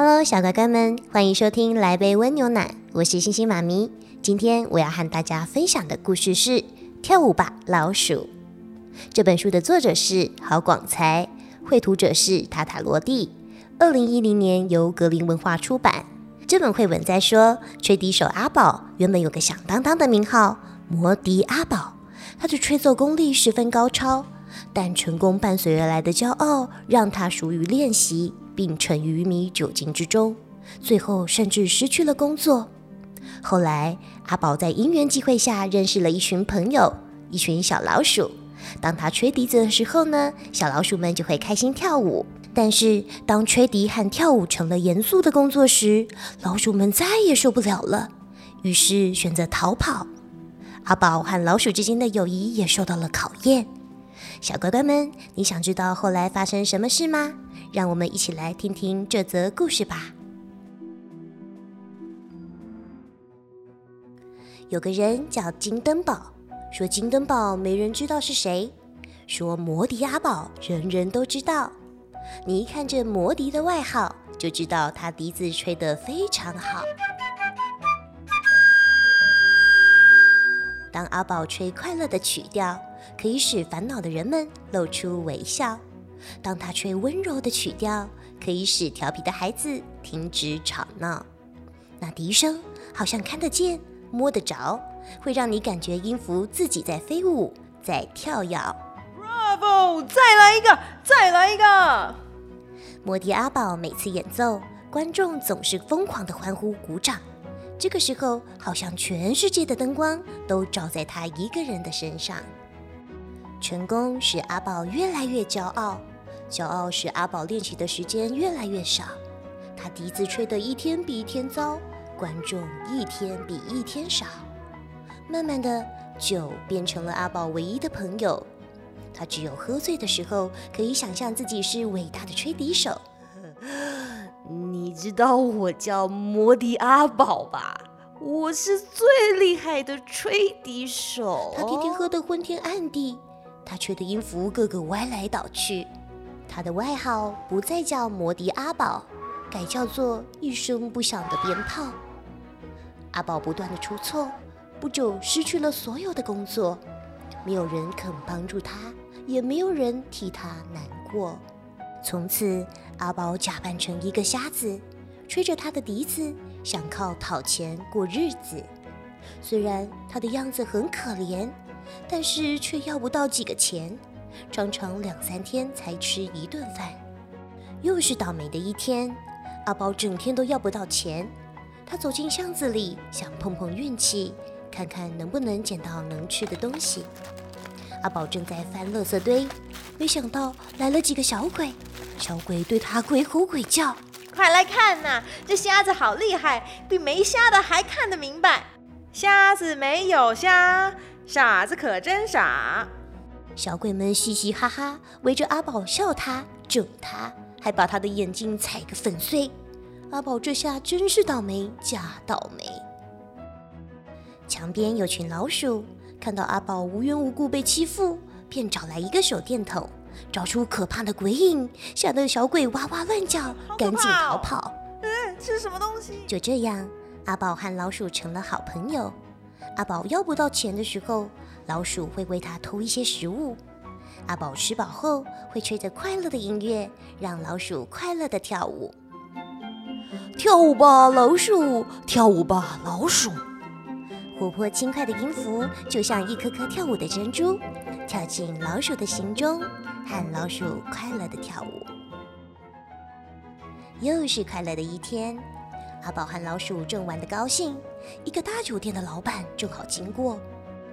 Hello，小乖乖们，欢迎收听《来杯温牛奶》，我是星星妈咪。今天我要和大家分享的故事是《跳舞吧，老鼠》。这本书的作者是郝广才，绘图者是塔塔罗蒂。二零一零年由格林文化出版。这本绘本在说，吹笛手阿宝原本有个响当当的名号——魔笛阿宝。他的吹奏功力十分高超，但成功伴随而来的骄傲让他疏于练习，并沉于迷酒精之中，最后甚至失去了工作。后来，阿宝在因缘际会下认识了一群朋友，一群小老鼠。当他吹笛子的时候呢，小老鼠们就会开心跳舞。但是，当吹笛和跳舞成了严肃的工作时，老鼠们再也受不了了，于是选择逃跑。阿宝和老鼠之间的友谊也受到了考验。小乖乖们，你想知道后来发生什么事吗？让我们一起来听听这则故事吧。有个人叫金灯宝，说金灯宝没人知道是谁，说摩迪阿宝人人都知道。你一看这魔笛的外号，就知道他笛子吹得非常好。当阿宝吹快乐的曲调，可以使烦恼的人们露出微笑；当他吹温柔的曲调，可以使调皮的孩子停止吵闹。那笛声好像看得见、摸得着，会让你感觉音符自己在飞舞，在跳跃。Bravo！再来一个，再来一个！摩迪阿宝每次演奏，观众总是疯狂的欢呼鼓掌。这个时候，好像全世界的灯光都照在他一个人的身上。成功使阿宝越来越骄傲，骄傲使阿宝练习的时间越来越少。他笛子吹得一天比一天糟，观众一天比一天少。慢慢的，酒变成了阿宝唯一的朋友。他只有喝醉的时候，可以想象自己是伟大的吹笛手。你知道我叫摩迪阿宝吧？我是最厉害的吹笛手。他天天喝得昏天暗地，他吹的音符个个歪来倒去。他的外号不再叫摩迪阿宝，改叫做一声不响的鞭炮。阿宝不断的出错，不久失去了所有的工作，没有人肯帮助他。也没有人替他难过。从此，阿宝假扮成一个瞎子，吹着他的笛子，想靠讨钱过日子。虽然他的样子很可怜，但是却要不到几个钱，常常两三天才吃一顿饭。又是倒霉的一天，阿宝整天都要不到钱。他走进巷子里，想碰碰运气，看看能不能捡到能吃的东西。阿宝正在翻垃圾堆，没想到来了几个小鬼。小鬼对他鬼吼鬼叫：“快来看呐，这瞎子好厉害，比没瞎的还看得明白。瞎子没有瞎，傻子可真傻。”小鬼们嘻嘻哈哈围着阿宝笑他、整他，还把他的眼睛踩个粉碎。阿宝这下真是倒霉加倒霉。墙边有群老鼠。看到阿宝无缘无故被欺负，便找来一个手电筒，找出可怕的鬼影，吓得小鬼哇哇乱叫，赶紧逃跑。嗯，这是什么东西？就这样，阿宝和老鼠成了好朋友。阿宝要不到钱的时候，老鼠会为他偷一些食物。阿宝吃饱后，会吹着快乐的音乐，让老鼠快乐的跳舞。跳舞吧，老鼠！跳舞吧，老鼠！活泼轻快的音符，就像一颗颗跳舞的珍珠，跳进老鼠的心中，和老鼠快乐的跳舞。又是快乐的一天，阿宝和老鼠正玩得高兴，一个大酒店的老板正好经过。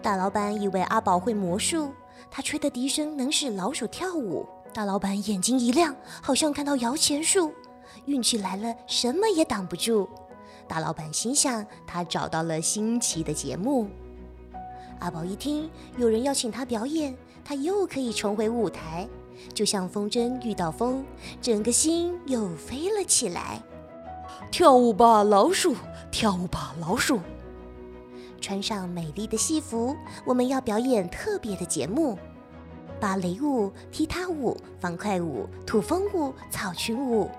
大老板以为阿宝会魔术，他吹的笛声能使老鼠跳舞，大老板眼睛一亮，好像看到摇钱树，运气来了，什么也挡不住。大老板心想，他找到了新奇的节目。阿宝一听有人要请他表演，他又可以重回舞台，就像风筝遇到风，整个心又飞了起来。跳舞吧，老鼠！跳舞吧，老鼠！穿上美丽的戏服，我们要表演特别的节目：芭蕾舞、踢踏舞、方块舞、土风舞、草裙舞。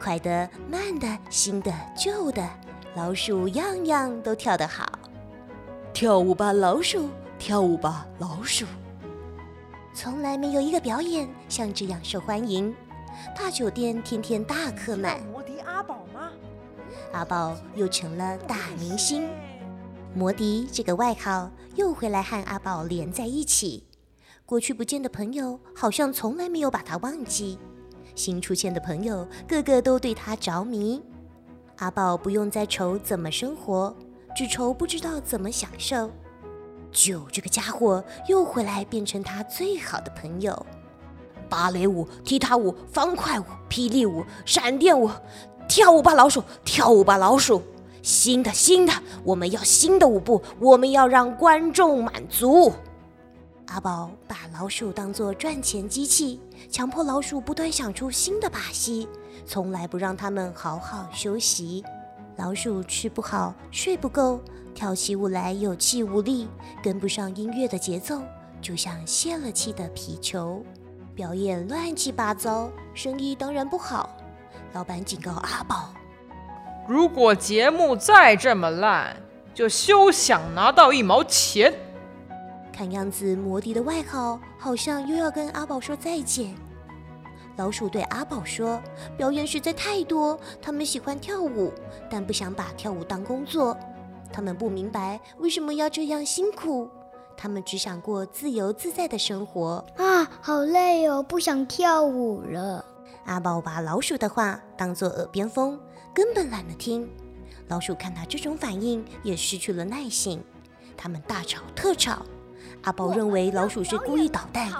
快的、慢的、新的、旧的，老鼠样样都跳得好。跳舞吧，老鼠！跳舞吧，老鼠！从来没有一个表演像这样受欢迎，大酒店天天大客满。阿宝？又成了大明星，摩迪这个外号又回来和阿宝连在一起。过去不见的朋友好像从来没有把他忘记。新出现的朋友，个个都对他着迷。阿宝不用再愁怎么生活，只愁不知道怎么享受。酒这个家伙又回来，变成他最好的朋友。芭蕾舞、踢踏舞、方块舞、霹雳舞、闪电舞，跳舞吧，老鼠！跳舞吧，老鼠！新的，新的，我们要新的舞步，我们要让观众满足。阿宝把老鼠当作赚钱机器，强迫老鼠不断想出新的把戏，从来不让他们好好休息。老鼠吃不好，睡不够，跳起舞来有气无力，跟不上音乐的节奏，就像泄了气的皮球。表演乱七八糟，生意当然不好。老板警告阿宝：如果节目再这么烂，就休想拿到一毛钱。看样子，摩迪的外号好像又要跟阿宝说再见。老鼠对阿宝说：“表演实在太多，他们喜欢跳舞，但不想把跳舞当工作。他们不明白为什么要这样辛苦，他们只想过自由自在的生活。”啊，好累哦，不想跳舞了。阿宝把老鼠的话当作耳边风，根本懒得听。老鼠看他这种反应，也失去了耐性。他们大吵特吵。阿宝认为老鼠是故意捣蛋，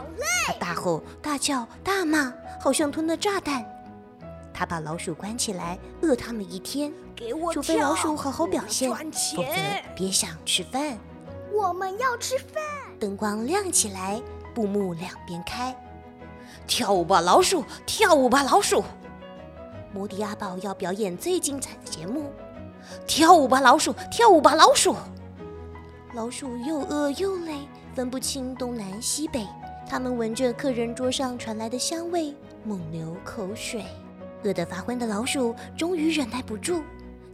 他大吼大叫大骂，好像吞了炸弹。他把老鼠关起来，饿他们一天，除非老鼠好好表现，否则别想吃饭。我们要吃饭。灯光亮起来，布幕两边开，跳舞吧老鼠，跳舞吧老鼠。摩迪阿宝要表演最精彩的节目，跳舞吧老鼠，跳舞吧老鼠。老鼠又饿又累。分不清东南西北，他们闻着客人桌上传来的香味，猛流口水。饿得发昏的老鼠终于忍耐不住，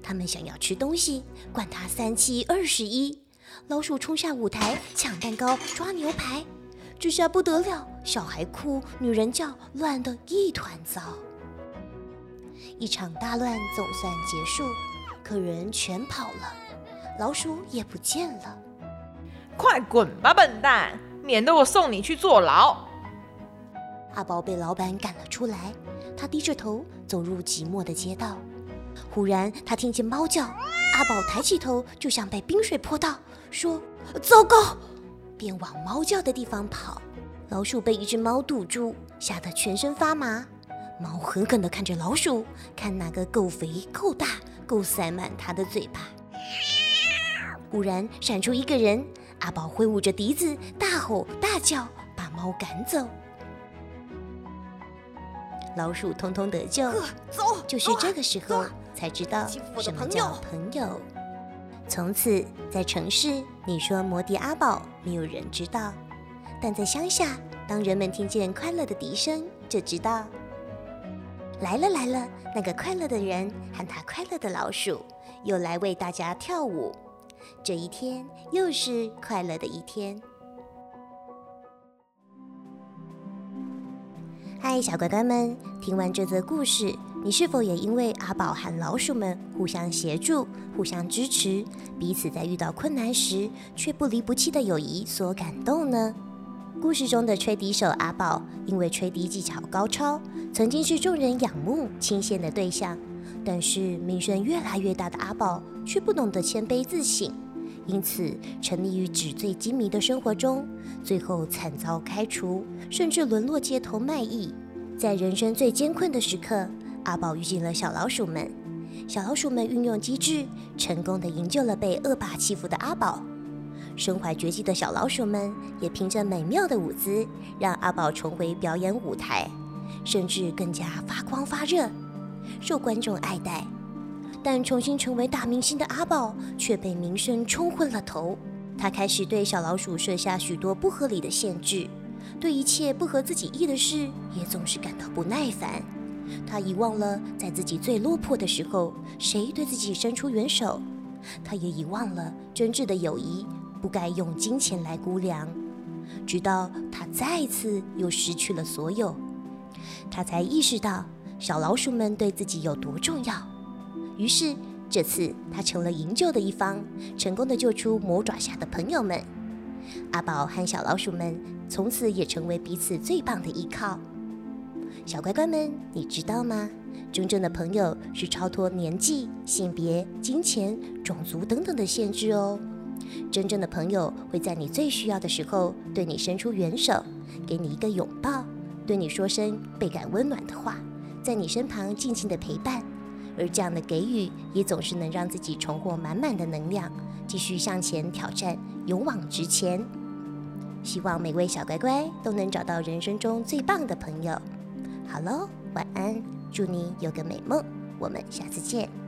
他们想要吃东西，管他三七二十一。老鼠冲下舞台抢蛋糕、抓牛排，这下不得了，小孩哭，女人叫，乱得一团糟。一场大乱总算结束，可人全跑了，老鼠也不见了。快滚吧，笨蛋！免得我送你去坐牢。阿宝被老板赶了出来，他低着头走入寂寞的街道。忽然，他听见猫叫，阿宝抬起头，就像被冰水泼到，说：“糟糕！”便往猫叫的地方跑。老鼠被一只猫堵住，吓得全身发麻。猫狠狠地看着老鼠，看哪个够肥、够大、够塞满它的嘴巴。忽然闪出一个人。阿宝挥舞着笛子，大吼大叫，把猫赶走。老鼠通通得救。走，就是这个时候才知道什么叫朋友。从此，在城市，你说摩迪阿宝，没有人知道；但在乡下，当人们听见快乐的笛声，就知道来了来了。那个快乐的人和他快乐的老鼠，又来为大家跳舞。这一天又是快乐的一天。嗨，小乖乖们，听完这则故事，你是否也因为阿宝和老鼠们互相协助、互相支持，彼此在遇到困难时却不离不弃的友谊所感动呢？故事中的吹笛手阿宝，因为吹笛技巧高超，曾经是众人仰慕、倾羡的对象。但是名声越来越大的阿宝，却不懂得谦卑自省。因此沉溺于纸醉金迷的生活中，最后惨遭开除，甚至沦落街头卖艺。在人生最艰困的时刻，阿宝遇见了小老鼠们。小老鼠们运用机智，成功的营救了被恶霸欺负的阿宝。身怀绝技的小老鼠们也凭着美妙的舞姿，让阿宝重回表演舞台，甚至更加发光发热，受观众爱戴。但重新成为大明星的阿宝却被名声冲昏了头。他开始对小老鼠设下许多不合理的限制，对一切不合自己意的事也总是感到不耐烦。他遗忘了在自己最落魄的时候，谁对自己伸出援手。他也遗忘了真挚的友谊不该用金钱来估量。直到他再次又失去了所有，他才意识到小老鼠们对自己有多重要。于是，这次他成了营救的一方，成功的救出魔爪下的朋友们。阿宝和小老鼠们从此也成为彼此最棒的依靠。小乖乖们，你知道吗？真正的朋友是超脱年纪、性别、金钱、种族等等的限制哦。真正的朋友会在你最需要的时候对你伸出援手，给你一个拥抱，对你说声倍感温暖的话，在你身旁静静的陪伴。而这样的给予，也总是能让自己重获满满的能量，继续向前挑战，勇往直前。希望每位小乖乖都能找到人生中最棒的朋友。好喽，晚安，祝你有个美梦，我们下次见。